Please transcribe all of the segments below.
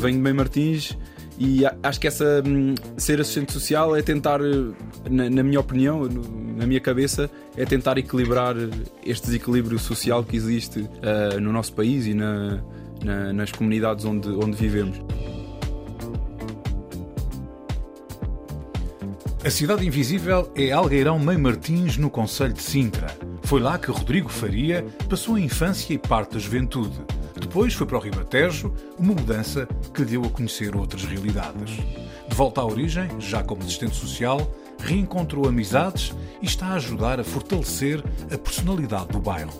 Venho de Bem Martins e acho que essa hum, ser assistente social é tentar, na, na minha opinião, no, na minha cabeça, é tentar equilibrar este desequilíbrio social que existe uh, no nosso país e na, na, nas comunidades onde, onde vivemos. A Cidade Invisível é Algueirão Mãe Martins, no Conselho de Sintra. Foi lá que Rodrigo Faria passou a infância e parte da juventude. Depois foi para o Ribatejo, uma mudança que deu a conhecer outras realidades. De volta à origem, já como assistente social, reencontrou amizades e está a ajudar a fortalecer a personalidade do bairro.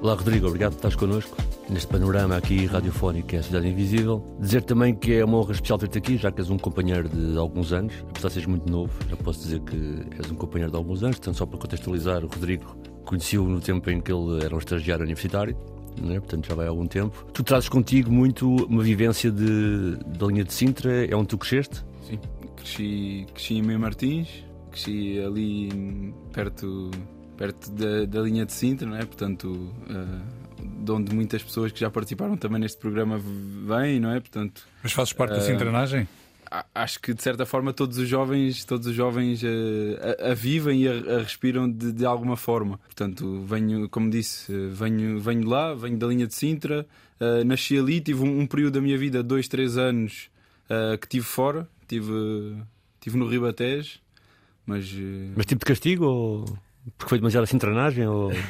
Olá Rodrigo, obrigado por estares connosco neste panorama aqui radiofónico que é a Cidade Invisível. Dizer também que é uma honra especial ter-te aqui, já que és um companheiro de alguns anos, apesar de seres muito novo, já posso dizer que és um companheiro de alguns anos, portanto, só para contextualizar, o Rodrigo conheci-o no tempo em que ele era um estagiário universitário. É? Portanto, já vai há algum tempo. Tu trazes contigo muito uma vivência de, da linha de Sintra, é onde tu cresceste? Sim, cresci, cresci em Meio Martins, cresci ali perto, perto da, da linha de Sintra, não é? portanto, uh, de onde muitas pessoas que já participaram também neste programa vêm, não é? Portanto, Mas fazes parte uh, da sintranagem? Acho que de certa forma todos os jovens, todos os jovens uh, a, a, vivem e a, a respiram de, de, alguma forma. Portanto, venho, como disse, venho, venho lá, venho da linha de Sintra, uh, nasci ali, tive um, um, período da minha vida, dois, três anos, uh, que tive fora, tive, tive no Ribatejo, mas. Mas tipo de castigo ou porque foi demasiada sintranagem ou.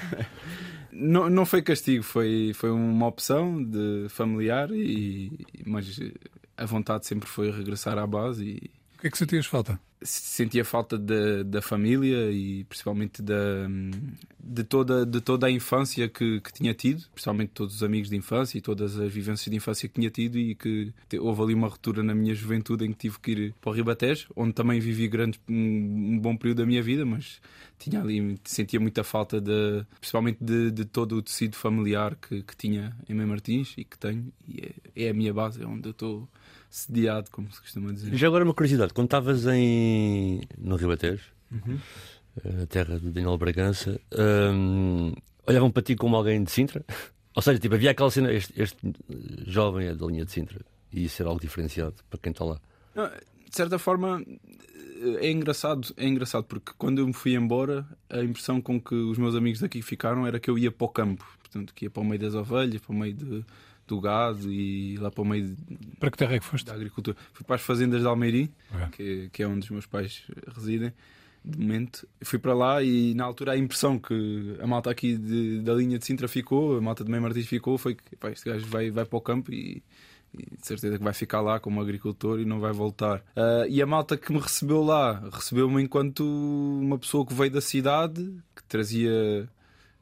Não, não foi castigo, foi, foi uma opção de familiar, e, mas a vontade sempre foi regressar à base. E... O que é que sentias falta? Sentia falta da, da família e principalmente da, de, toda, de toda a infância que, que tinha tido, principalmente todos os amigos de infância e todas as vivências de infância que tinha tido e que houve ali uma ruptura na minha juventude em que tive que ir para o Ribatejo, onde também vivi grande, um, bom período da minha vida, mas tinha ali, sentia muita falta de, principalmente de, de todo o tecido familiar que, que tinha em Mãe Martins e que tenho, e é, é a minha base, é onde eu estou sediado, como se costuma dizer. Já agora uma curiosidade, quando estavas em no Ribatejo, uhum. a eh, terra do Daniel Bragança, um, olhavam para ti como alguém de Sintra? Ou seja, tipo, havia aquela cena, este, este jovem é da linha de Sintra, e isso era algo diferenciado para quem está lá. Não, de certa forma, é engraçado, é engraçado porque quando eu me fui embora, a impressão com que os meus amigos daqui ficaram era que eu ia para o campo, portanto, que ia para o meio das ovelhas, para o meio de, do gado e lá para o meio de, para que terra é que foste? da agricultura. Fui para as fazendas de Almeiri, é. que, que é onde os meus pais residem. De momento, fui para lá e na altura a impressão que a malta aqui de, da linha de Sintra ficou, a malta de Meio Martins ficou, foi que pá, este gajo vai, vai para o campo e, e de certeza que vai ficar lá como agricultor e não vai voltar. Uh, e a malta que me recebeu lá recebeu-me enquanto uma pessoa que veio da cidade, que trazia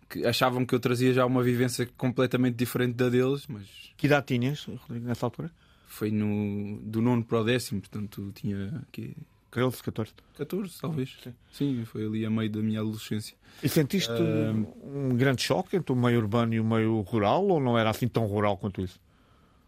que achavam que eu trazia já uma vivência completamente diferente da deles, mas... Que idade tinhas, Rodrigo, nessa altura? Foi no, do nono para o décimo, portanto tinha... Que... 13, 14? 14, talvez. Sim. Sim, foi ali a meio da minha adolescência. E sentiste uh... um grande choque entre o meio urbano e o meio rural, ou não era assim tão rural quanto isso?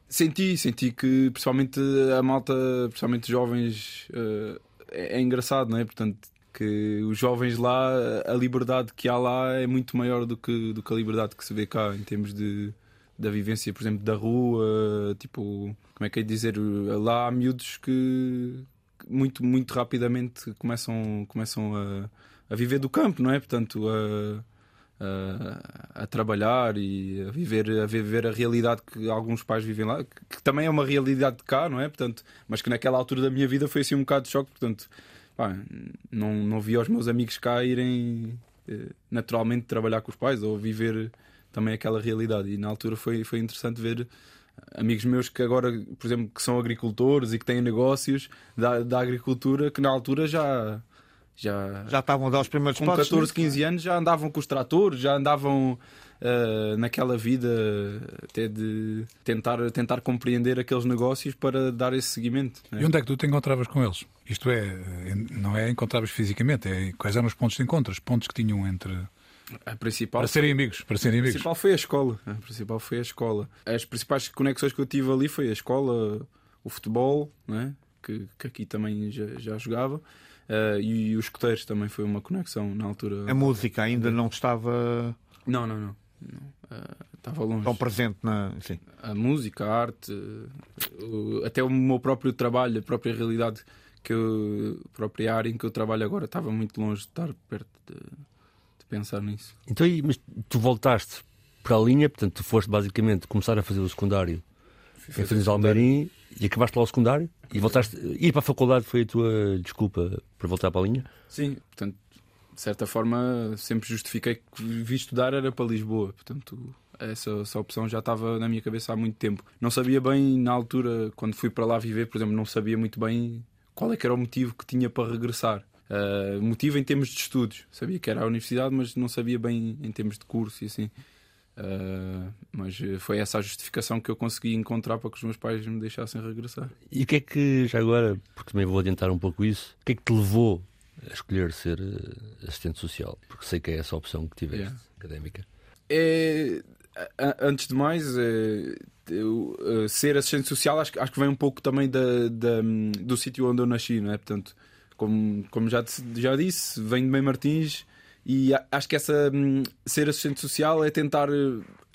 Senti, senti que principalmente a malta, principalmente jovens, uh, é, é engraçado, não é? Portanto, que os jovens lá, a liberdade que há lá é muito maior do que, do que a liberdade que se vê cá em termos de da vivência, por exemplo, da rua, tipo, como é que é dizer, lá há miúdos que muito, muito rapidamente começam, começam a, a viver do campo, não é? Portanto, a, a, a, trabalhar e a viver, a viver a realidade que alguns pais vivem lá, que, que, também é uma realidade de cá, não é? Portanto, mas que naquela altura da minha vida foi assim um bocado de choque, portanto, pá, não, não via os meus amigos cá irem eh, naturalmente trabalhar com os pais ou viver também aquela realidade. E na altura foi, foi interessante ver amigos meus que agora, por exemplo, que são agricultores e que têm negócios da, da agricultura, que na altura já já, já estavam a dar os primeiros com passos. 14, 15 anos já andavam com os tratores, já andavam uh, naquela vida até de tentar, tentar compreender aqueles negócios para dar esse seguimento. Né? E onde é que tu te encontravas com eles? Isto é, não é encontravas fisicamente, é quais eram os pontos de encontro, os pontos que tinham entre. A principal para serem amigos, para serem amigos. A principal foi a escola. A principal foi a escola. As principais conexões que eu tive ali foi a escola, o futebol, né? que, que aqui também já, já jogava. Uh, e, e, os escuteiros também foi uma conexão na altura. A música ainda não estava. Não, não, não. Uh, estava longe. Tão presente na. Sim. A música, a arte, uh, até o meu próprio trabalho, a própria realidade, que eu, a própria área em que eu trabalho agora, estava muito longe de estar perto de pensar nisso. Então, mas tu voltaste para a linha, portanto, tu foste basicamente começar a fazer o secundário em Fernandes Almeirim e acabaste lá o secundário e voltaste. Ir para a faculdade foi a tua desculpa para voltar para a linha? Sim, portanto, de certa forma, sempre justifiquei que vi estudar era para Lisboa, portanto. Essa, essa opção já estava na minha cabeça há muito tempo. Não sabia bem, na altura, quando fui para lá viver, por exemplo, não sabia muito bem qual é que era o motivo que tinha para regressar. Uh, motivo em termos de estudos. Sabia que era a universidade, mas não sabia bem em termos de curso e assim. Uh, mas foi essa a justificação que eu consegui encontrar para que os meus pais me deixassem regressar. E o que é que, já agora, porque também vou adiantar um pouco isso, o que é que te levou a escolher ser eh, assistente social? Porque sei que é essa a opção que tiveste, yeah. académica. É, antes de mais, é, eu, uh, ser assistente social acho, acho que vem um pouco também da, da do sítio onde eu nasci, não é? Portanto, como, como já, já disse, venho de Bem Martins e acho que essa hum, ser assistente social é tentar,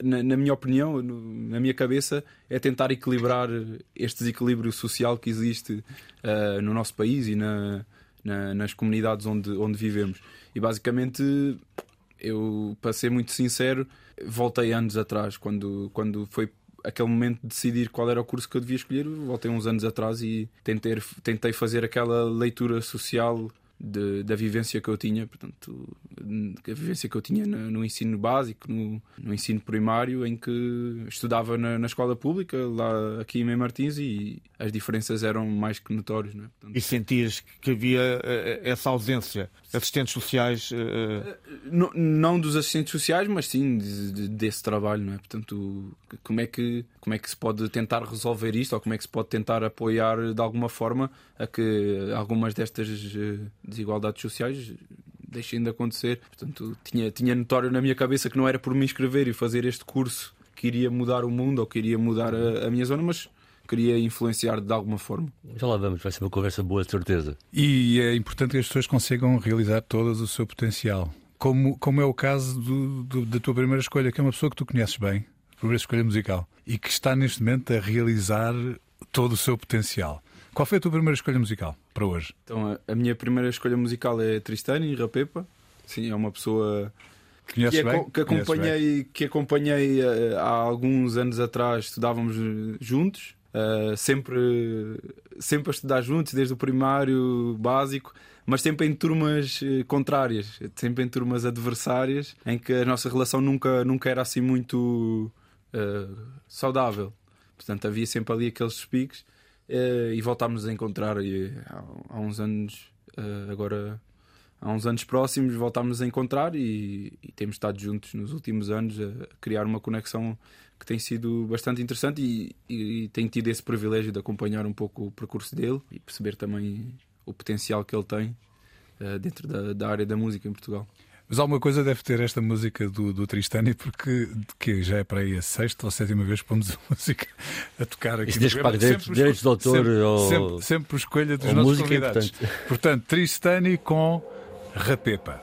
na, na minha opinião, no, na minha cabeça, é tentar equilibrar este desequilíbrio social que existe uh, no nosso país e na, na, nas comunidades onde, onde vivemos. E basicamente, eu, para ser muito sincero, voltei anos atrás, quando, quando foi aquele momento de decidir qual era o curso que eu devia escolher, voltei uns anos atrás e tentei, tentei fazer aquela leitura social de, da vivência que eu tinha, portanto, a vivência que eu tinha no, no ensino básico, no, no, ensino primário, em que estudava na, na, escola pública, lá aqui em Martins, e as diferenças eram mais que notórias. Não é? portanto, e sentias que havia uh, essa ausência? Assistentes sociais? Uh... Não, não, dos assistentes sociais, mas sim de, de, desse trabalho, não é? Portanto, como é, que, como é que se pode tentar resolver isto, ou como é que se pode tentar apoiar de alguma forma a que algumas destas desigualdades sociais deixem de acontecer. Portanto, tinha, tinha notório na minha cabeça que não era por me inscrever e fazer este curso que iria mudar o mundo ou que iria mudar a, a minha zona, mas queria influenciar de alguma forma. Já lá vamos, vai ser uma conversa boa, de certeza. E é importante que as pessoas consigam realizar todo o seu potencial. Como, como é o caso do, do, da tua primeira escolha, que é uma pessoa que tu conheces bem, primeira escolha musical, e que está neste momento a realizar todo o seu potencial. Qual foi a tua primeira escolha musical para hoje? Então, a, a minha primeira escolha musical é Tristani Rapepa. Sim, é uma pessoa que, que, bem? que acompanhei, que acompanhei uh, há alguns anos atrás, estudávamos juntos, uh, sempre, sempre a estudar juntos, desde o primário básico, mas sempre em turmas uh, contrárias, sempre em turmas adversárias, em que a nossa relação nunca, nunca era assim muito saudável. Portanto, havia sempre ali aqueles piques uh, e voltámos a encontrar e, há, há, uns anos, uh, agora há uns anos próximos, voltámos a encontrar e, e, temos estado juntos nos últimos anos a criar uma conexão que tem sido bastante interessante e, e, e tenho tido esse privilégio de acompanhar um pouco o percurso dele e perceber também o potencial que ele tem uh, dentro da, da área da música em Portugal. Mas alguma coisa deve ter esta música do, do Tristani, porque que já é para aí a sexta ou sétima vez que pomos a música a tocar aqui. Isso desde que pague direitos, direitos de autor sempre, ou... sempre, sempre escolha dos nossos música convidados. Portanto, Tristani com Rapepa.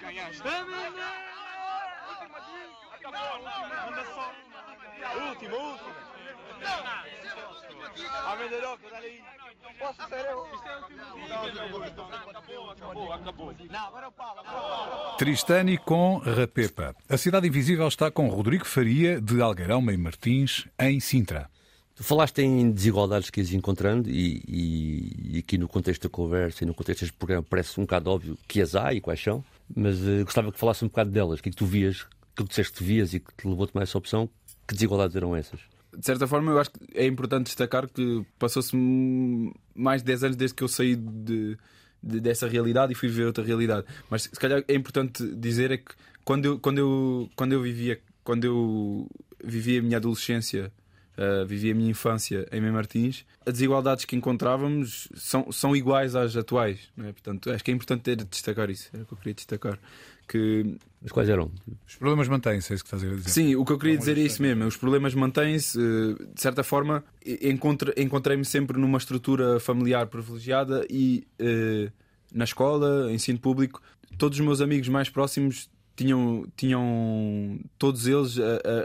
Ganhaste! Acabou! Manda só! Tristani com Rapepa. A Cidade Invisível está com Rodrigo Faria, de Algueirão Meio Martins, em Sintra. Tu falaste em desigualdades que ias encontrando e, e, e, aqui no contexto da conversa e no contexto deste programa parece um bocado óbvio que as há e quais são, mas uh, gostava que falasse um bocado delas. O que é que tu vias, que tu disseste que vias e que te levou a tomar essa opção? Que desigualdades eram essas? De certa forma, eu acho que é importante destacar que passou-se mais de 10 anos desde que eu saí de, de, dessa realidade e fui ver outra realidade. Mas se calhar é importante dizer é que quando eu, quando eu, quando eu vivia quando eu vivia a minha adolescência uh, vivi a minha infância em Mem Martins, as desigualdades que encontrávamos são, são iguais às atuais. É? Portanto, acho que é importante ter de destacar isso. Era o que eu queria destacar. Que... Mas quais eram? Os problemas mantêm-se, é isso que estás a dizer. Sim, o que eu queria dizer é isso mesmo. Os problemas mantêm-se. Eh, de certa forma, encontrei-me sempre numa estrutura familiar privilegiada e uh, na escola, ensino público, todos os meus amigos mais próximos tinham, tinham todos eles,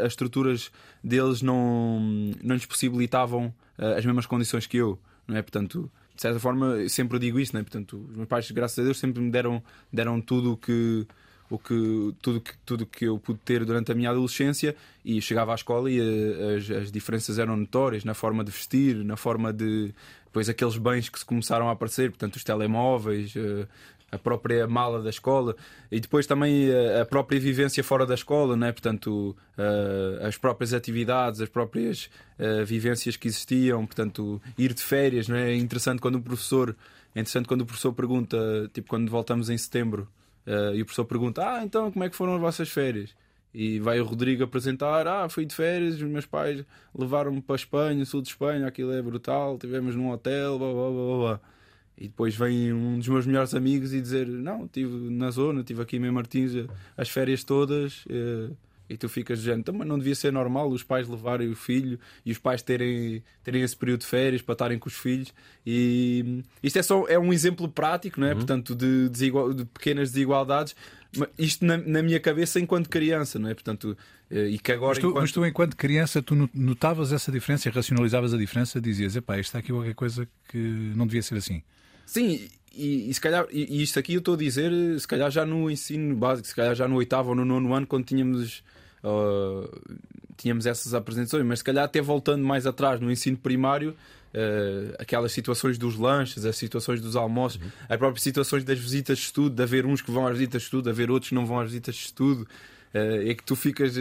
as estruturas deles não, não lhes possibilitavam uh, as mesmas condições que eu, não é? Portanto, de certa forma, eu sempre digo isso, não é? Portanto, os meus pais, graças a Deus, sempre me deram, deram tudo o que o que tudo que tudo que eu pude ter durante a minha adolescência e chegava à escola e eh, as, as diferenças eram notórias na forma de vestir na forma de depois aqueles bens que se começaram a aparecer portanto os telemóveis uh, a própria mala da escola e depois também a, a própria vivência fora da escola, né? portanto, uh, as próprias atividades, as próprias uh, vivências que existiam, portanto, ir de férias, não é? interessante quando o professor, é interessante quando o professor pergunta, tipo quando voltamos em setembro, e o professor pergunta: "Ah, então como é que foram as vossas férias?" E vai o Rodrigo apresentar: Ah, fui de férias, os meus pais levaram-me para a Espanha, sul de Espanha, aquilo é brutal, tivemos num hotel, blá blá blá blá. E depois vem um dos meus melhores amigos e dizer: Não, estive na zona, estive aqui em Martins as férias todas. Eh, e tu ficas dizendo, então, mas não devia ser normal os pais levarem o filho e os pais terem, terem esse período de férias para estarem com os filhos. E isto é só é um exemplo prático, não é? Uhum. Portanto, de, desigual, de pequenas desigualdades. Isto na, na, minha cabeça enquanto criança, não é? Portanto, eh, e que agora. Mas tu, enquanto... mas tu, enquanto criança, tu notavas essa diferença e racionalizavas a diferença, dizias, epá, isto está aqui qualquer coisa que não devia ser assim. Sim, e, e, se calhar, e, isto aqui eu estou a dizer, se calhar já no ensino básico, se calhar já no oitavo ou no nono ano, quando tínhamos, uh, tínhamos essas apresentações, mas se calhar até voltando mais atrás no ensino primário, uh, aquelas situações dos lanches, as situações dos almoços, uhum. as próprias situações das visitas de estudo, de haver uns que vão às visitas de estudo, de haver outros que não vão às visitas de estudo, uh, é que tu ficas,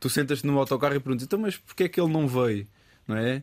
tu sentas-te no autocarro e perguntas, então, mas porquê é que ele não veio? Não é?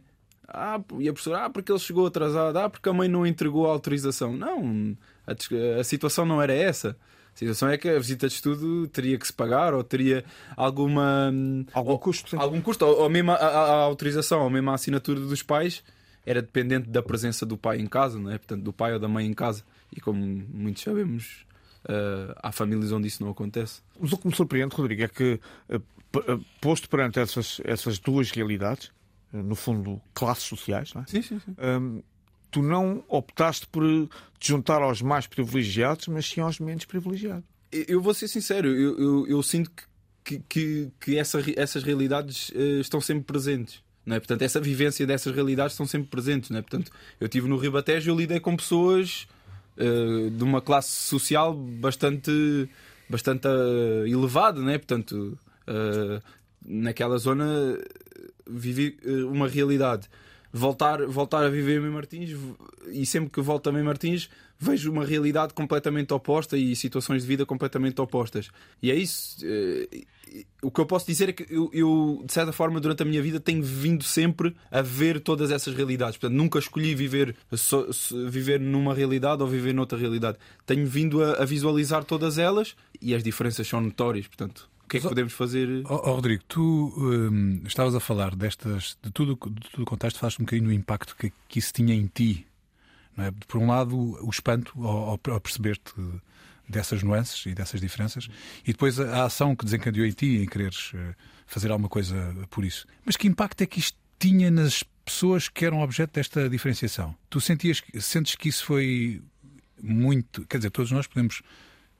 Ah, e a professora, ah, porque ele chegou atrasado, ah, porque a mãe não entregou a autorização. Não, a, a situação não era essa. A situação é que a visita de estudo teria que se pagar ou teria alguma algum custo, algum custo ou, ou mesmo a, a, a, autorização ou mesmo a assinatura dos pais era dependente da presença do pai em casa, não é? Portanto, do pai ou da mãe em casa. E como muitos sabemos, uh, há famílias onde isso não acontece. Mas o que me surpreende, Rodrigo, é que, uh, posto perante essas, essas duas realidades, no fundo, classes sociais, não é? Sim, sim, sim. Um, tu não optaste por te juntar aos mais privilegiados, mas sim aos menos privilegiados. Eu vou ser sincero, eu, eu, eu sinto que, que, que essa, essas realidades uh, estão sempre presentes. Não é? Portanto, essa vivência dessas realidades estão sempre presentes. Não é? Portanto, eu estive no Ribatejo e eu lidei com pessoas uh, de uma classe social bastante, bastante uh, elevada. Não é? Portanto, naquela zona vivi uma realidade voltar, voltar a viver em Martins e sempre que volto a em Martins vejo uma realidade completamente oposta e situações de vida completamente opostas. E é isso. Eh, o que eu posso dizer é que eu, eu, de certa forma, durante a minha vida, tenho vindo sempre a ver todas essas realidades. Portanto, nunca escolhi viver, viver numa realidade ou viver noutra realidade. Tenho vindo a, a visualizar todas elas e as diferenças são notórias. Portanto, que é que podemos fazer? Oh, oh, Rodrigo, tu hum, estavas a falar destas, de tudo, de tudo o contexto, falaste um bocadinho do impacto que, que isso tinha em ti. Não é? Por um lado, o espanto ao, ao perceber-te dessas nuances e dessas diferenças, e depois a, a, ação que desencadeou em ti em quereres uh, fazer alguma coisa por isso. Mas que impacto é que isto tinha nas pessoas que eram objeto desta diferenciação? Tu sentias, sentes que isso foi muito. Quer dizer, todos nós podemos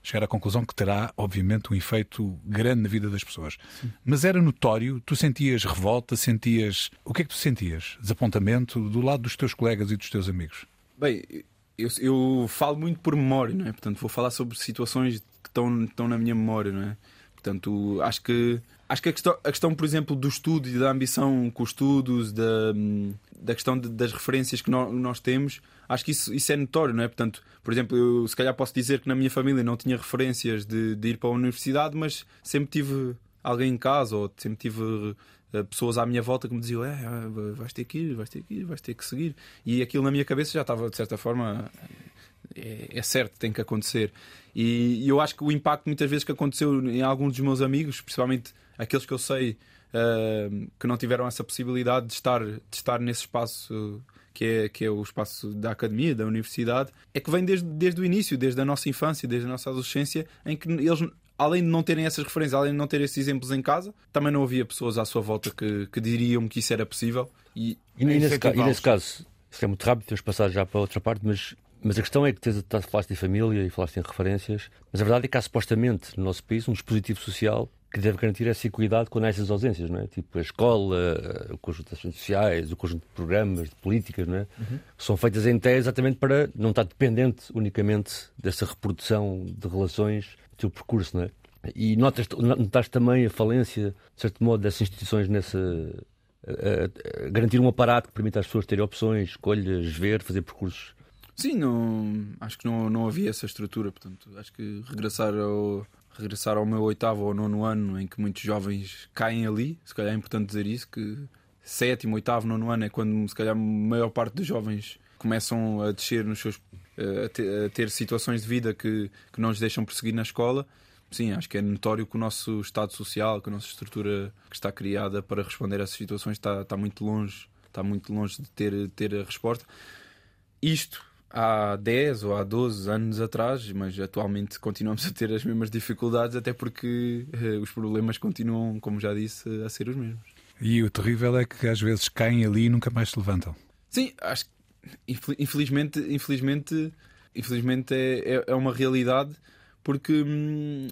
chegar à conclusão que terá, obviamente, um efeito grande na vida das pessoas. Sim. Mas era notório, tu sentias revolta, sentias. O que é que tu sentias? Desapontamento do lado dos teus colegas e dos teus amigos? Bem, eu, eu falo muito por memória, não é? Portanto, vou falar sobre situações que estão, estão na minha memória, não é? Portanto, acho que acho que a questão, a questão, por exemplo, do estudo e da ambição com os estudos, da, da questão de, das referências que nós, nós, temos, acho que isso, isso é notório, não é? Portanto, por exemplo, eu se calhar posso dizer que na minha família não tinha referências de, de ir para a universidade, mas sempre tive alguém em casa ou sempre tive uh, pessoas à minha volta que me diziam: é, é, vais ter que ir, vais ter que ir, vais ter que seguir. E aquilo na minha cabeça já estava, de certa forma, é, é certo, tem que acontecer. E, e eu acho que o impacto muitas vezes que aconteceu em alguns dos meus amigos, principalmente aqueles que eu sei uh, que não tiveram essa possibilidade de estar, de estar nesse espaço que é, que é o espaço da academia, da universidade, é que vem desde, desde o início, desde a nossa infância, desde a nossa adolescência, em que eles, além de não terem essas referências, além de não terem esses exemplos em casa, também não havia pessoas à sua volta que, que diriam que isso era possível. E, e, nesse, ca e nesse caso, isto é muito rápido, temos passado já para outra parte, mas mas a questão é que tens, falaste em família e falaste em referências, mas a verdade é que há supostamente no nosso país um dispositivo social que deve garantir essa equidade há essas ausências, não é? Tipo a escola, o conjunto de ações sociais, o conjunto de programas, de políticas, não é? Uhum. Que são feitas em tese exatamente para não estar dependente unicamente dessa reprodução de relações do teu percurso, não é? E notas, notaste também a falência, de certo modo, dessas instituições nessa. A, a, a garantir um aparato que permita às pessoas terem opções, escolhas, ver, fazer percursos. Sim, não, acho que não, não havia essa estrutura, portanto, acho que regressar ao, regressar ao meu oitavo ou nono ano, em que muitos jovens caem ali, se calhar é importante dizer isso, que sétimo, oitavo, nono ano é quando se calhar a maior parte dos jovens começam a descer nos seus a ter, a ter situações de vida que, que não os deixam prosseguir na escola. Sim, acho que é notório que o nosso estado social, que a nossa estrutura que está criada para responder a essas situações está, está muito longe, está muito longe de ter, ter a resposta. Isto há 10 ou há 12 anos atrás, mas atualmente continuamos a ter as mesmas dificuldades, até porque uh, os problemas continuam, como já disse, a ser os mesmos. E o terrível é que às vezes caem ali e nunca mais se levantam. Sim, acho que infelizmente, infelizmente, infelizmente é, é, é uma realidade porque hum,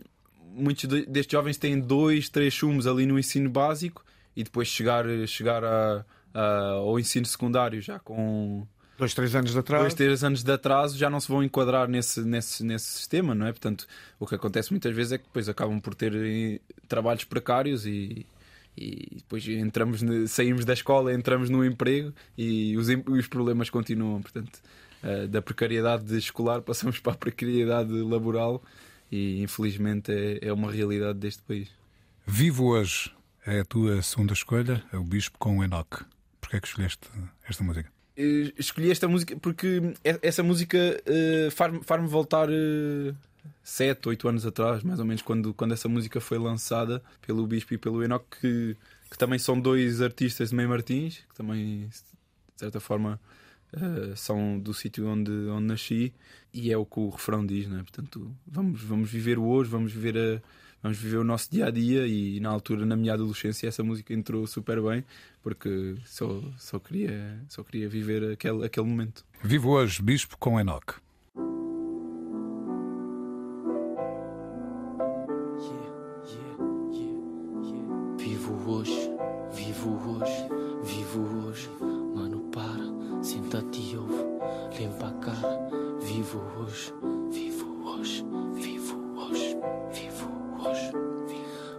muitos destes jovens têm dois, três chumos ali no ensino básico e depois chegar, chegar a, a, ao ensino secundário já com Dois, três anos de atraso. Dois, três anos de atraso já não se vão enquadrar nesse, nesse, nesse sistema, não é? Portanto, o que acontece muitas vezes é que depois acabam por ter eh, trabalhos precários e, e depois entramos, saímos da escola, entramos no emprego e os, os problemas continuam. Portanto, uh, da precariedade escolar passamos para a precariedade laboral e infelizmente é, é uma realidade deste país. Vivo hoje é a tua segunda escolha, é o Bispo com o Enoch. Porquê é que escolheste esta música? Uh, escolhi esta música porque essa música uh, faz-me faz voltar uh, 7, 8 anos atrás, mais ou menos, quando, quando essa música foi lançada pelo Bispo e pelo Enoch, que, que também são dois artistas de Meio Martins, que também, de certa forma, uh, são do sítio onde, onde nasci e é o que o refrão diz, né? Portanto, vamos, vamos viver o hoje, vamos viver a, vamos viver o nosso dia a dia e na altura na minha adolescência essa música entrou super bem porque só, só queria só queria viver aquele, aquele momento. Vivo hoje Bispo com Enoch.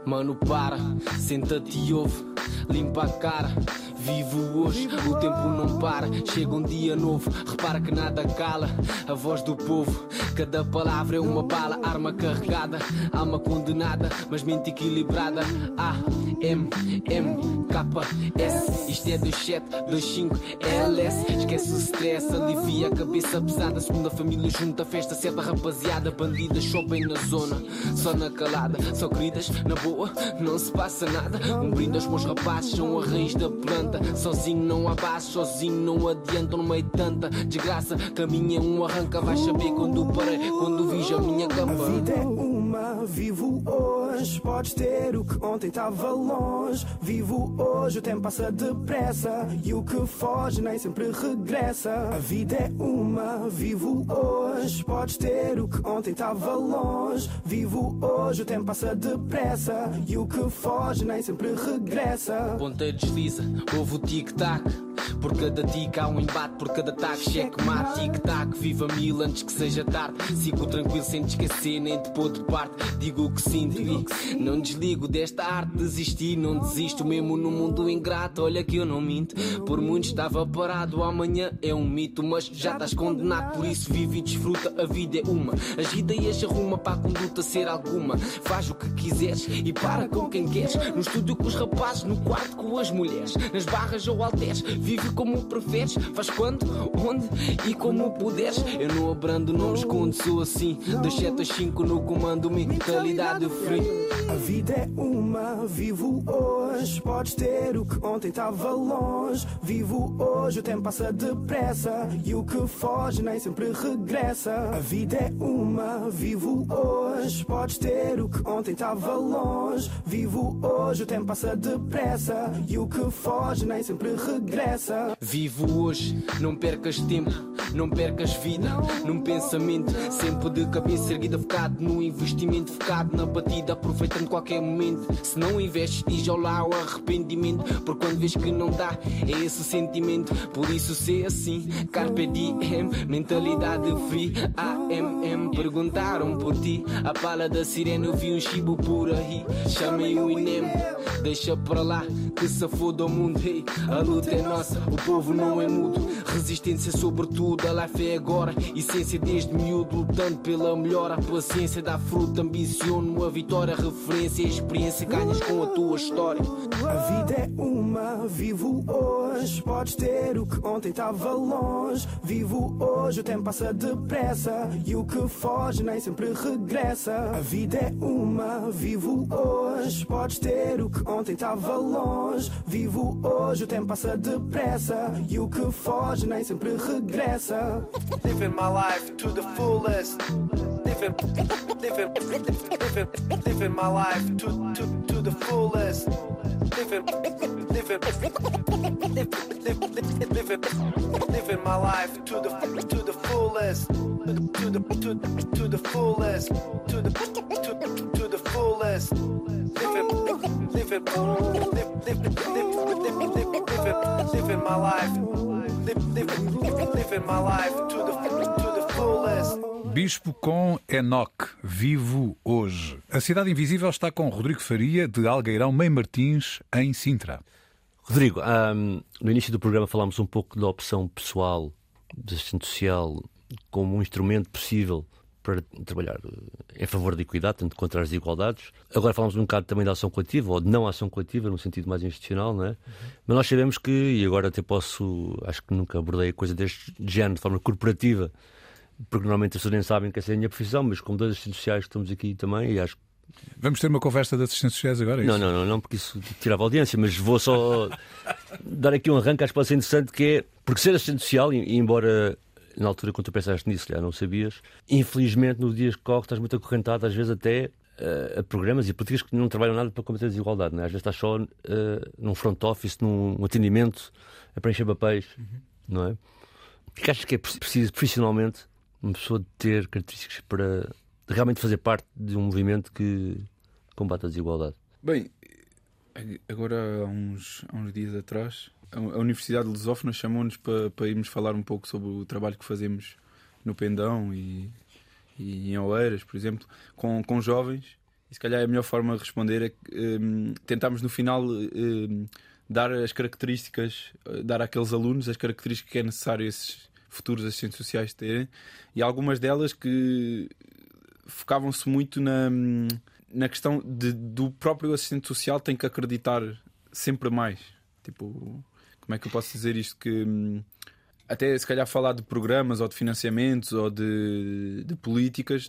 Mano, para, senta-te e ouve, limpa a cara. Vivo hoje, o tempo não para. Chega um dia novo, repara que nada cala. A voz do povo, cada palavra é uma bala, arma carregada, alma condenada, mas mente equilibrada. A, M, M, K, S. Isto é 2725 LS. Esquece o stress, alivia a cabeça pesada. Segunda família junta, festa certa, rapaziada. Bandidas, shopping na zona, só na calada. Só queridas, na boa, não se passa nada. Um brinde aos meus rapazes, são a raiz da planta. Sozinho não há base, sozinho não adianta. No meio tanta desgraça, caminho é um arranca. Vais saber quando parei, quando vi a minha cama. A vida é uma, vivo hoje. Podes ter o que ontem estava longe. Vivo hoje, o tempo passa depressa. E o que foge nem sempre regressa. A vida é uma, vivo hoje. Podes ter o que ontem estava longe. Vivo hoje, o tempo passa depressa. E o que foge nem sempre regressa. Ponteiro desliza, ouve o tic-tac. Por cada tic há um embate, por cada tac, cheque mate, tic-tac. Viva mil antes que seja tarde. Sigo tranquilo sem te esquecer, nem te pôr de parte. Digo o que sinto e não desligo desta arte. Desisti, não desisto, mesmo no mundo ingrato. Olha que eu não minto, por muito estava parado. Amanhã é um mito, mas já estás condenado. Por isso vive e desfruta, a vida é uma. As ideias arruma para a conduta ser alguma. Faz o que quiseres e para com quem queres. No estúdio com os rapazes, no quarto com as mulheres. Nas barras ou halteres, vive como preferes. Faz quando, onde e como puderes. Eu não abrando, não me escondo, sou assim. Das 7 às 5 no comando, mentalidade free. A vida é uma, vivo hoje. Podes ter o que ontem estava longe. Vivo hoje, o tempo passa depressa. E o que foge nem sempre regressa. A vida é uma, vivo hoje. Podes ter o que ontem estava longe. Vivo hoje, o tempo passa depressa. E o que foge nem sempre regressa. Vivo hoje, não percas tempo, não percas vida num pensamento. Sempre de cabeça erguida, focado no investimento, focado na batida, aproveitando qualquer momento. Se não investes, diz lá o arrependimento. Por quando vês que não dá, é esse o sentimento. Por isso, ser assim, Carpe Diem, mentalidade free. AMM, perguntaram por ti. A pala da sirene, eu vi um chibo por aí. Chamei o INEM, deixa para lá que se foda o mundo. Hey, a luta é nossa, o povo não é mudo. Resistência sobretudo, a life é agora. Essência desde miúdo, lutando pela melhor. A paciência dá fruto, ambiciono a vitória. Referência e experiência ganhas com a tua história. A vida é uma, vivo hoje. Podes ter o que ontem estava longe. Vivo hoje, o tempo passa depressa. E o que foge nem sempre regressa. A vida é uma, vivo hoje. Podes ter o que ontem estava longe. Vivo hoje, o tempo passa depressa. E o que foge nem sempre regressa. Living my life to the fullest. Living, living, living, living my life to, to, to the fullest. Living, living, living, living, living my life to the to the fullest. To the to, to the fullest. To the to, to the fullest. Living, living, living, living, living. Living, living my life Bispo com Enoch, vivo hoje. A Cidade Invisível está com Rodrigo Faria, de Algueirão Mãe Martins, em Sintra. Rodrigo, hum, no início do programa falámos um pouco da opção pessoal de assistente social como um instrumento possível para trabalhar eh, em favor da equidade, tanto contra as desigualdades. Agora falamos um bocado também da ação coletiva, ou de não ação coletiva, no sentido mais institucional, não é? Uhum. Mas nós sabemos que, e agora até posso, acho que nunca abordei a coisa deste género de forma corporativa, porque normalmente as pessoas nem sabem que essa é a minha profissão, mas como dois assistentes sociais estamos aqui também, e acho Vamos ter uma conversa de assistentes sociais agora? É não, não, não, não, porque isso tirava audiência, mas vou só dar aqui um arranque, acho que pode ser interessante, que é Porque ser assistente social, e, embora na altura quando tu pensaste nisso, já não sabias, infelizmente no dias que corre estás muito acorrentado, às vezes até uh, a programas e políticas que não trabalham nada para combater a desigualdade. Né? Às vezes estás só uh, num front office, num atendimento, a preencher papéis, uhum. não é? O que achas que é preciso profissionalmente uma pessoa ter características para realmente fazer parte de um movimento que combate a desigualdade? Bem, agora há uns, há uns dias atrás, a Universidade de Lusófona chamou-nos para, para irmos falar um pouco sobre o trabalho que fazemos no Pendão e, e em Oeiras, por exemplo, com, com jovens. E se calhar a melhor forma de responder é que um, tentámos no final um, dar as características, dar àqueles alunos as características que é necessário esses futuros assistentes sociais terem, e algumas delas que focavam-se muito na, na questão de, do próprio assistente social tem que acreditar sempre mais. Tipo, como é que eu posso dizer isto? Que até se calhar falar de programas ou de financiamentos ou de, de políticas,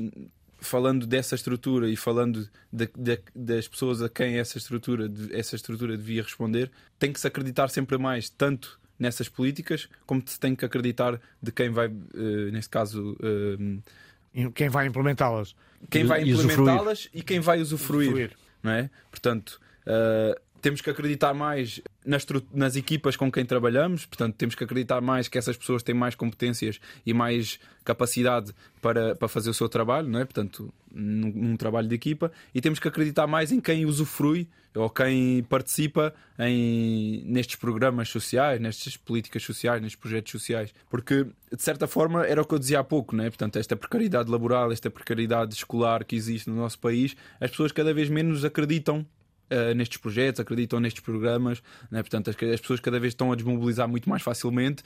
falando dessa estrutura e falando de, de, das pessoas a quem essa estrutura, essa estrutura devia responder, tem que se acreditar sempre mais, tanto nessas políticas, como se tem que acreditar de quem vai, uh, neste caso, uh, quem vai implementá-las. Quem vai implementá-las e quem vai usufruir. usufruir. Não é? Portanto, uh, temos que acreditar mais nas, nas, equipas com quem trabalhamos, portanto, temos que acreditar mais que essas pessoas têm mais competências e mais capacidade para, para fazer o seu trabalho, não é? portanto, num, num, trabalho de equipa, e temos que acreditar mais em quem usufrui ou quem participa em, nestes programas sociais, nestas políticas sociais, nestes projetos sociais, porque de certa forma era o que eu dizia há pouco, não é? portanto, esta precariedade laboral, esta precariedade escolar que existe no nosso país, as pessoas cada vez menos acreditam uh, nestes projetos, acreditam nestes programas, né? portanto, as, as, pessoas cada vez estão a desmobilizar muito mais facilmente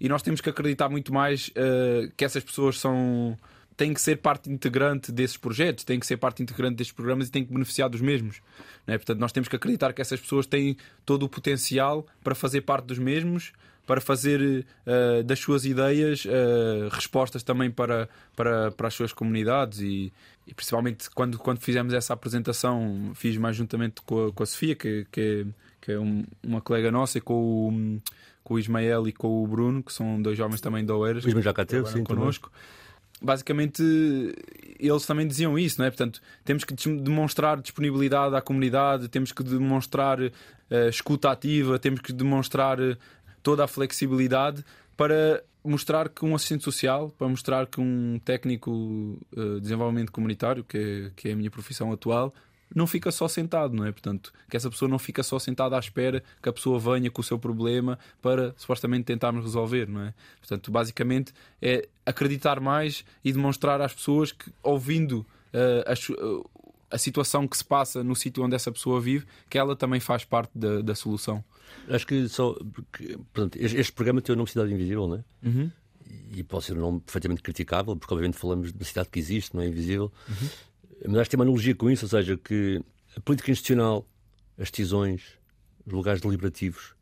e nós temos que acreditar muito mais uh, que essas pessoas são têm que ser parte integrante desses projetos, têm que ser parte integrante destes programas e têm que beneficiar dos mesmos. Né? Portanto, nós temos que acreditar que essas pessoas têm todo o potencial para fazer parte dos mesmos, para fazer uh, das suas ideias uh, respostas também para, para, para as suas comunidades e, e principalmente quando, quando fizemos essa apresentação, fiz mais juntamente com a, com a Sofia, que, que é, que é um, uma colega nossa, e com o, com o Ismael e com o Bruno, que são dois jovens também da Oeiras. O Ismael já cá teve, sim, connosco. Basicamente, eles também diziam isso, não é? Portanto, temos que demonstrar disponibilidade à comunidade, temos que demonstrar uh, escuta ativa, temos que demonstrar toda a flexibilidade para mostrar que um assistente social, para mostrar que um técnico uh, desenvolvimento comunitário, que é, que é a minha profissão atual, não fica só sentado, não é? Portanto, que essa pessoa não fica só sentada à espera que a pessoa venha com o seu problema para supostamente tentarmos resolver, não é? Portanto, basicamente é acreditar mais e demonstrar às pessoas que, ouvindo uh, as, uh, a situação que se passa no sítio onde essa pessoa vive, que ela também faz parte da, da solução. Acho que só. Porque, portanto, este programa tem o nome Cidade Invisível, não é? Uhum. E pode ser um nome perfeitamente criticável, porque obviamente falamos da cidade que existe, não é invisível. Uhum. Mas acho que tem uma analogia com isso, ou seja, que a política institucional, as decisões, os lugares deliberativos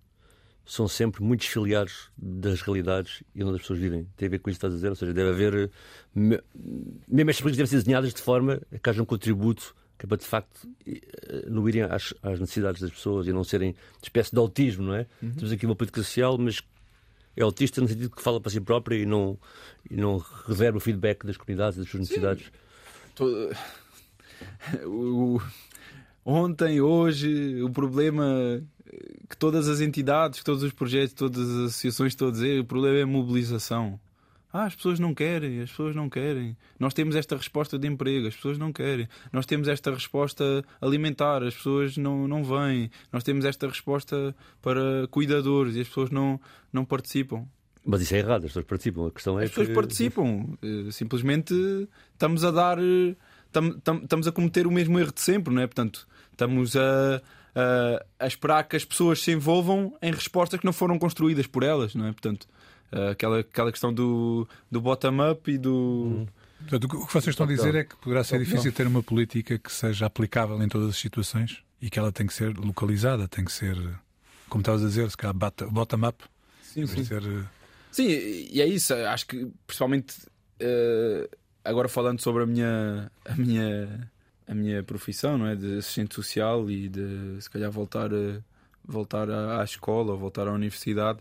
são sempre muito desfiliados das realidades e onde as pessoas vivem. Tem a ver com isso que estás a dizer, ou seja, deve haver. Mesmo estas políticas devem ser desenhadas de forma a que haja um contributo que é para de facto eh, não irem às, às, necessidades das pessoas e não serem espécie de autismo, não é? Uhum. Temos aqui uma política social, mas é autista no sentido que fala para si própria e não, e não reverba o feedback das comunidades e das suas necessidades. Todo... O... Ontem, hoje, o problema que todas as entidades, que todos os projetos, todas as associações estão a dizer, o problema é a mobilização. Ah, as pessoas não querem, as pessoas não querem. Nós temos esta resposta de emprego, as pessoas não querem. Nós temos esta resposta alimentar, as pessoas não, não vêm. Nós temos esta resposta para cuidadores e as pessoas não, não participam. Mas isso é errado, as pessoas participam. A questão é as pessoas que... participam. Eh, simplesmente estamos a dar. Estamos a cometer o mesmo erro de sempre, não é? Portanto, estamos a, a, a esperar que as pessoas se envolvam em respostas que não foram construídas por elas, não é? Portanto, eh, aquela, aquela questão do, do bottom-up e do. Uhum. Portanto, o que vocês estão a dizer é que poderá ser difícil ter uma política que seja aplicável em todas as situações e que ela tem que ser localizada, tem que ser, como estavas a dizer, se calhar bottom-up. Sim, sim. Ser... Eh, sim, e é isso. Acho que, principalmente, uh, agora falando sobre a minha, a minha, a minha profissão, não é? De assistente social e de, se calhar, voltar, voltar à, à escola ou voltar à universidade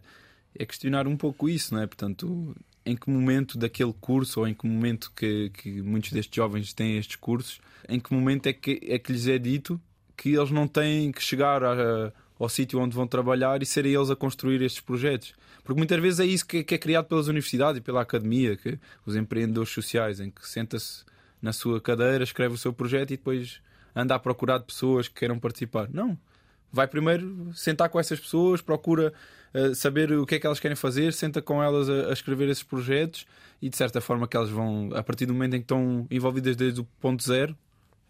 é questionar um pouco isso, não é? Portanto, em que momento daquele curso ou em que momento que, que muitos destes jovens têm estes cursos, em que momento é que, é que lhes é dito que eles não têm que chegar a, ao sítio onde vão trabalhar e serem eles a construir estes projetos. Porque muitas vezes é isso que, que é criado pelas universidades e pela academia, que os empreendedores sociais, em que senta-se na sua cadeira, escreve o seu projeto e depois anda à procura de pessoas que queiram participar. Não. Vai primeiro sentar com essas pessoas, procura uh, saber o que é que elas querem fazer, senta com elas a, a, escrever esses projetos e de certa forma que elas vão, a partir do momento em que estão envolvidas desde o ponto zero,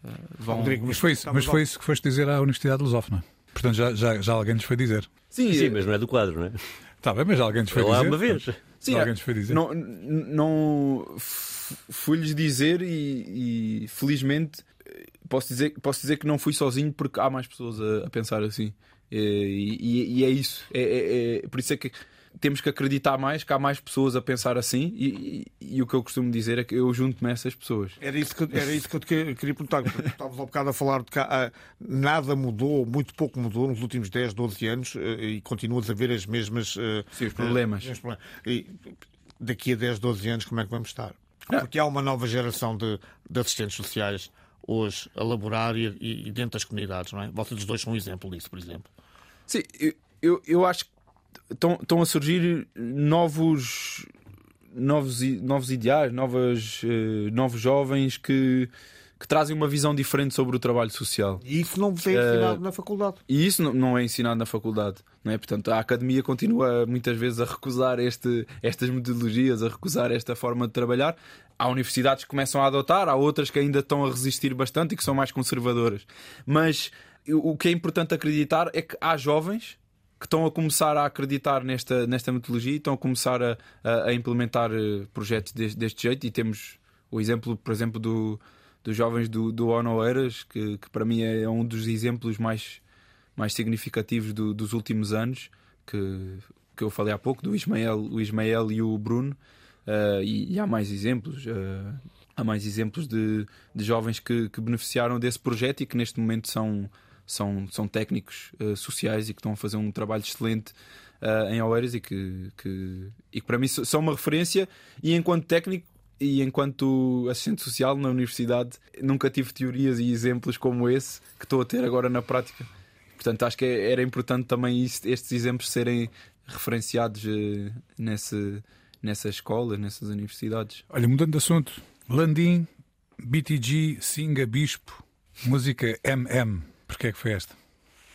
uh, vão. Rodrigo, mas foi, isso, mas foi isso que foste dizer à Universidade Lusófona. Portanto, já, já, já alguém nos foi dizer. Sim, Sim mas não é do quadro, não é? Está bem, mas alguém nos foi Lá dizer. uma vez. Sim, alguém nos foi dizer. Não, não fui-lhes dizer e, e, felizmente posso dizer, posso dizer que não fui sozinho porque há mais pessoas a, a pensar assim. E, e, e é isso. É, é, é, por isso é que temos que acreditar mais que há mais pessoas a pensar assim e, e, e o que eu costumo dizer é que eu junto-me a essas pessoas. Era isso que, era isso que eu te queria perguntar. Estavas há bocado a falar de que ah, nada mudou, muito pouco mudou nos últimos 10, 12 anos eh, e continuas a ver as mesmas. Eh, Sim, os problemas. E daqui a 10, 12 anos, como é que vamos estar? Porque há uma nova geração de, de assistentes sociais hoje a laborar e, e, dentro das comunidades, não é? Vocês dois são um exemplo disso, por exemplo. Sim, eu, eu acho que estão, a surgir novos novos, novos ideais, novas, uh, novos jovens que, que trazem uma visão diferente sobre o trabalho social. E isso não é ensinado uh, na faculdade. E isso não, não, é ensinado na faculdade. Não é? Portanto, a academia continua muitas vezes a recusar este, estas metodologias, a recusar esta forma de trabalhar. Há universidades que começam a adotar, há outras que ainda estão a resistir bastante e que são mais conservadoras. Mas o que é importante acreditar é que há jovens que estão a começar a acreditar nesta, nesta metodologia e estão a começar a, a, a implementar eh, projetos deste, deste, jeito. E temos o exemplo, por exemplo, do, dos jovens do, do Onoeiras, que, que para mim é um dos exemplos mais, mais significativos do, dos últimos anos, que, que eu falei há pouco, do Ismael, o Ismael e o Bruno. Uh, e, e, há mais exemplos. Uh, há mais exemplos de, de jovens que, que beneficiaram desse projeto e que neste momento são são, são técnicos uh, sociais e que estão a fazer um trabalho excelente uh, em Oeiras e que, que, e que para mim são uma referência. E enquanto técnico e enquanto assistente social na universidade, nunca tive teorias e exemplos como esse que estou a ter agora na prática. Portanto, acho que é, era importante também estes exemplos serem referenciados uh, nessa, nessas escolas, nessas universidades. Olha, mudando de assunto, Landim, BTG, Singa, Bispo, música MM. Porquê é que foi esta?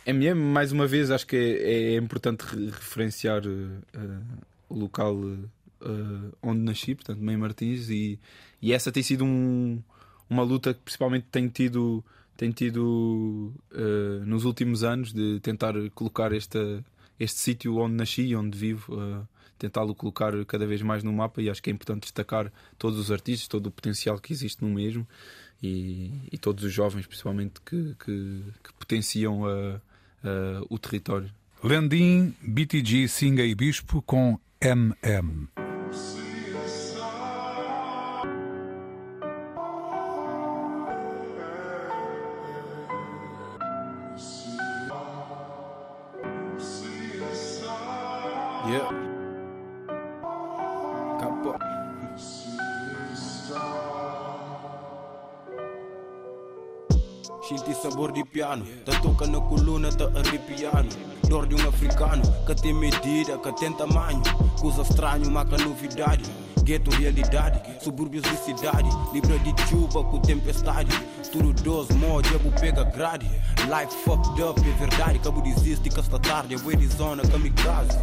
MM, mais uma vez, acho que é, é importante referenciar uh, o local uh, onde nasci, portanto, Meio Martins, e, e essa tem sido um, uma luta que principalmente tenho tido, tenho tido uh, nos últimos anos de tentar colocar esta, este sítio onde nasci e onde vivo, tentá-lo colocar cada vez mais no mapa, e acho que é importante destacar todos os artistas, todo o potencial que existe no mesmo e, e todos os jovens, principalmente, que, que, que potenciam a, a, o território. Landim, BTG, Singa e Bispo com MM. Sabor de piano. Tá toca na coluna, tá arrepiando Dor de um africano que tem medida, que tem tamanho Coisa estranho, marca novidade Gueto, realidade, subúrbios de cidade Libra de chuva com tempestade Tudo dois modos, eu pega grade Life fucked up, é verdade Cabo desiste que esta tarde é Arizona, kamikaze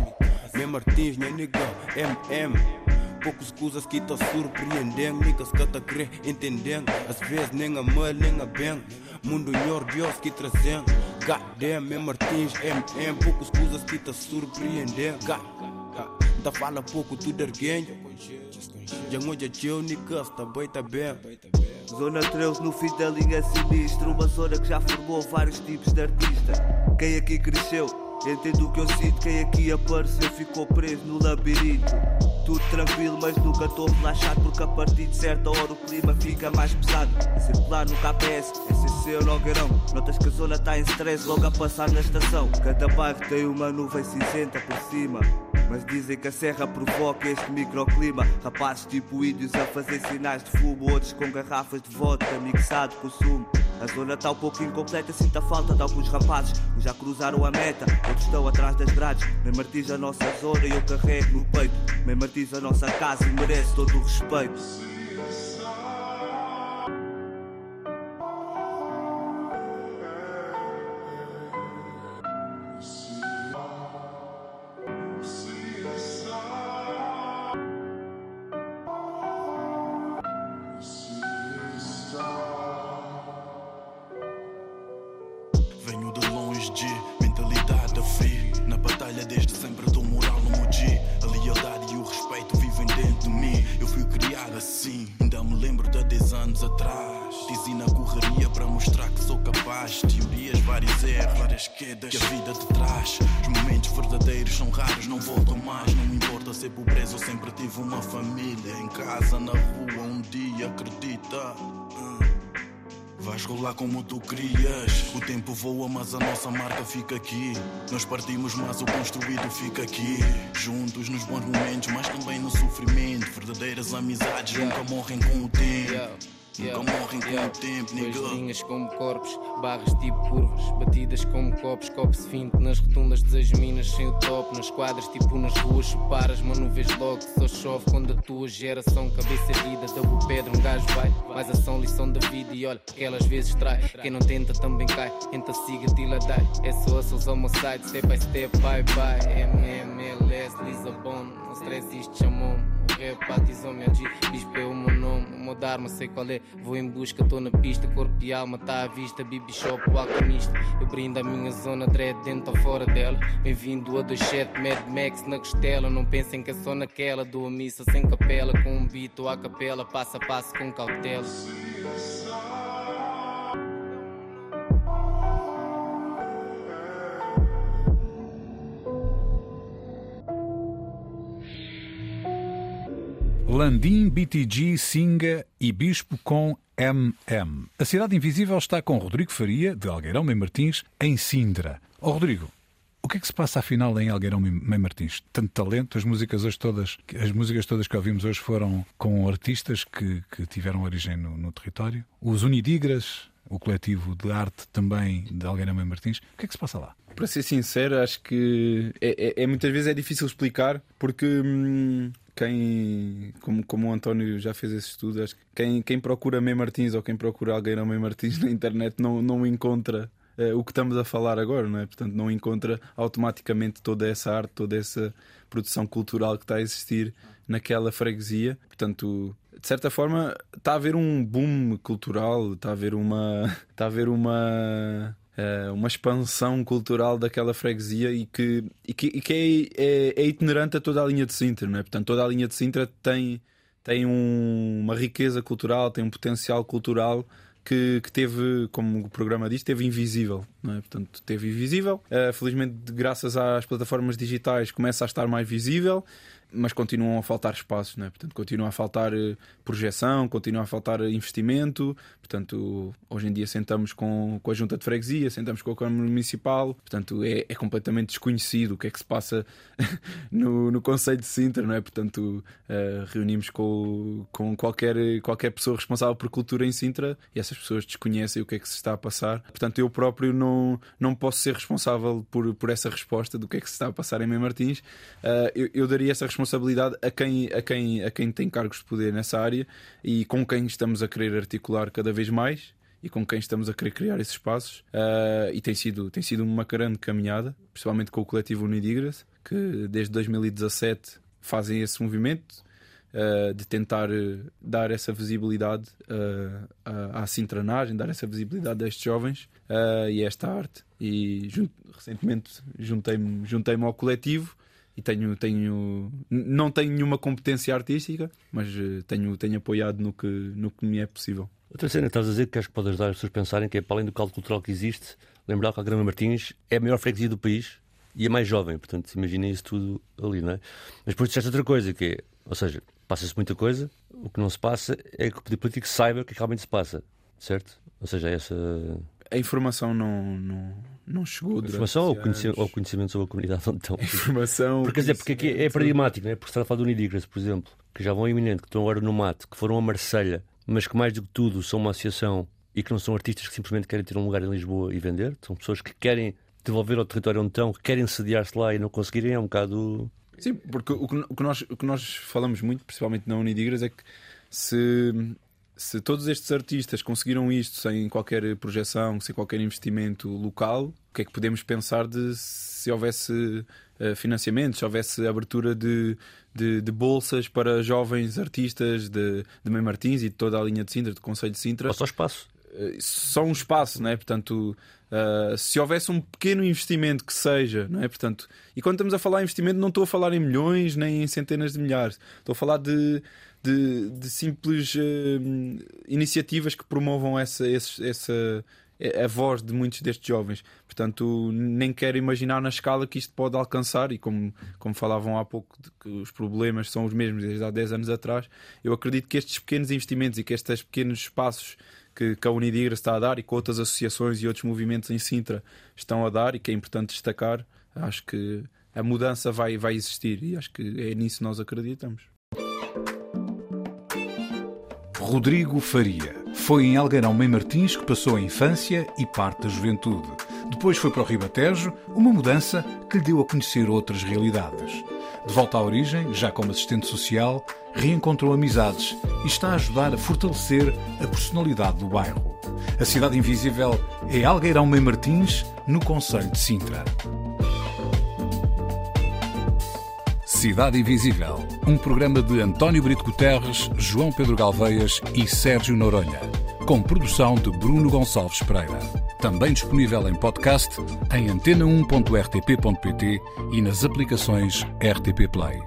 Meu Martins, minha nigga, MM poucos coisas que tá surpreendendo Niggas que tá querer entendendo. Às vezes nem a mal, nem a bem. Mundo melhor Deus que trazendo. Goddamn, é Martins, MM Poucos coisas que tá surpreendendo. Da fala pouco tudo erguendo. Já onde teu niggas também tá bem Zona 13 no fim da linha sinistro Uma zona que já formou vários tipos de artista. Quem aqui cresceu? Entendo o que eu sinto, quem aqui apareceu ficou preso no labirinto tudo tranquilo, mas nunca estou relaxado. Porque a partir de certa hora o clima fica mais pesado. Circular no KPS, SCC ou Nogueirão. Notas que a zona está em stress logo a passar na estação. Cada bairro tem uma nuvem cinzenta por cima. Mas dizem que a serra provoca este microclima. Rapazes tipo índios a fazer sinais de fumo, outros com garrafas de vodka mixado com. A zona está um pouco incompleta, sinto a falta de alguns rapazes. Uns já cruzaram a meta, outros estão atrás das grades. Mem Martins a nossa zona e eu carrego no peito. Mem Martins a nossa casa e merece todo o respeito. Fica aqui. Nós partimos, mas o construído fica aqui. Juntos nos bons momentos, mas também no sofrimento. Verdadeiras amizades nunca morrem com o tempo. Nunca morrem com o tempo, nigga. linhas como corpos, barras tipo curvas, batidas como copos, copos 20 nas rotundas das minas sem o top, nas quadras tipo nas ruas, se paras, mano, vês logo que só chove quando a tua geração cabeça erguida, double pedra, um gajo vai, mais ação, lição da vida e olha, aquelas vezes trai, quem não tenta também cai, tenta siga, tila dai, é só hustles on my side, step by step, bye bye, MMLS, Lisabon, não stress isto chamou-me. O rap batizou-me a G, é o meu nome, o meu dharma, sei qual é. Vou em busca, tô na pista, corpo e alma tá à vista. Bibi Shop, o alquimista. Eu brindo a minha zona, dread dentro ou fora dela. Bem-vindo a 27 Mad Max na costela. Não pensem que é só naquela. Dou a missa sem capela, com um beat ou a capela, passo a passo com cautela. Landim, BTG, Singa e Bispo com MM. A Cidade Invisível está com Rodrigo Faria, de Algueirão Mem Martins, em Sindra. Ó Rodrigo, o que é que se passa afinal em Algueirão Mem Martins? Tanto talento, as músicas hoje todas, as músicas todas que ouvimos hoje foram com artistas que, que tiveram origem no, no território. Os Unidigras, o coletivo de arte também de Algueirão Mem Martins. O que é que se passa lá? Para ser sincero, acho que é, é- é- muitas vezes é difícil explicar porque hum, quem, como, como o António já fez esse estudo, acho que quem, quem procura Mem Martins ou quem procura alguém Mem Martins na internet não, não encontra eh, o que estamos a falar agora, não é? Portanto, não encontra automaticamente toda essa arte, toda essa produção cultural que está a existir naquela freguesia. Portanto, de certa forma, está a haver um boom cultural, está a haver uma. Está a haver uma eh, uma expansão cultural daquela freguesia e que, e que, e que é, é, é itinerante a toda a linha de Sintra, não é? Portanto, toda a linha de Sintra tem, tem um- uma riqueza cultural, tem um potencial cultural que, que teve, como o programa diz, teve invisível, é? Portanto, teve invisível. Eh, felizmente, graças às plataformas digitais, começa a estar mais visível. Mas continuam a faltar espaços, não é? portanto, continua a faltar eh, projeção, continua a faltar investimento. Portanto, hoje em dia sentamos com, com a junta de freguesia, sentamos com a Câmara Municipal. Portanto, é, é completamente desconhecido o que é que se passa no, no Conselho de Sintra, não é? Portanto, eh, reunimos com, com qualquer, qualquer pessoa responsável por cultura em Sintra e essas pessoas desconhecem o que é que se está a passar. Portanto, eu próprio não, não posso ser responsável por, por essa resposta do que é que se está a passar em Mem Martins. Eh, eu, eu daria essa responsabilidade a quem, a, quem, a quem tem cargos de poder nessa área e com quem estamos a querer articular cada vez mais e com quem estamos a querer criar esses espaços. Ah, e tem sido, tem sido uma grande caminhada, principalmente com o coletivo Unidigras, que desde 2017 fazem esse movimento. ah, de tentar eh, dar essa visibilidade ah, à- cintranagem, dar essa visibilidade a estes jovens e a esta arte. E recentemente juntei-me juntei ao coletivo e tenho, tenho não tenho nenhuma competência artística, mas eh, tenho, tenho apoiado no que, no que me é possível. Outra cena estás a dizer que acho que pode ajudar as pessoas a pensarem que é para além do caldo cultural que existe, lembrar que a Grama Martins é a maior freguesia do país e é mais jovem, portanto imaginem isso tudo ali, não é? Mas depois disseste outra coisa que é Ou seja, passa-se muita coisa, o que não se passa é que o poder político saiba o que realmente se passa, certo? Ou seja, essa. A informação não, não, não chegou. Informação ou conhecimento, ou conhecimento sobre a comunidade onde estão. Informação. Porque, dizer, porque aqui é paradigmático, não é? Porque se está a falar do Unidigras, por exemplo, que já vão iminente, que estão agora no mato, que foram a Marselha, mas que mais do que tudo são uma associação e que não são artistas que simplesmente querem ter um lugar em Lisboa e vender, são pessoas que querem devolver ao território onde estão, que querem sediar-se lá e não conseguirem, é um bocado. Sim, porque o que, o que, nós, o que nós falamos muito, principalmente na Unidigras, é que se, se todos estes artistas conseguiram isto sem qualquer projeção, sem qualquer investimento local, o que é que podemos pensar de se houvesse uh, financiamento, se houvesse abertura de, de, de, bolsas para jovens artistas de, de Mãe Martins e de toda a linha de Sintra, do Conselho de Sintra? Ou só espaço. Uh, só um espaço, não é? Portanto, Uh, se houvesse um pequeno investimento que seja, não é? Portanto, e quando estamos a falar em investimento, não estou a falar em milhões nem em centenas de milhares, estou a falar de, de, de simples uh, iniciativas que promovam essa, essa, essa, a voz de muitos destes jovens. Portanto, nem quero imaginar na escala que isto pode alcançar, e como, como falavam há pouco, que os problemas são os mesmos desde há 10 anos atrás, eu acredito que estes pequenos investimentos e que estes pequenos espaços que, que a Unidigra está a dar e que outras associações e outros movimentos em Sintra estão a dar e que é importante destacar. Acho que a mudança vai, vai existir e acho que é nisso que nós acreditamos. Rodrigo Faria foi em Algueirão Mãe Martins que passou a infância e parte da juventude. Depois foi para o Ribatejo, uma mudança que lhe deu a conhecer outras realidades. De volta à origem, já como assistente social, reencontrou amizades e está a ajudar a fortalecer a personalidade do bairro. A Cidade Invisível é Algueirão Mãe Martins, no Conselho de Sintra. Cidade Invisível, um programa de António Brito Guterres, João Pedro Galveias e Sérgio Noronha, com produção de Bruno Gonçalves Pereira. Também disponível em podcast em antena1.rtp.pt e nas aplicações RTP Play.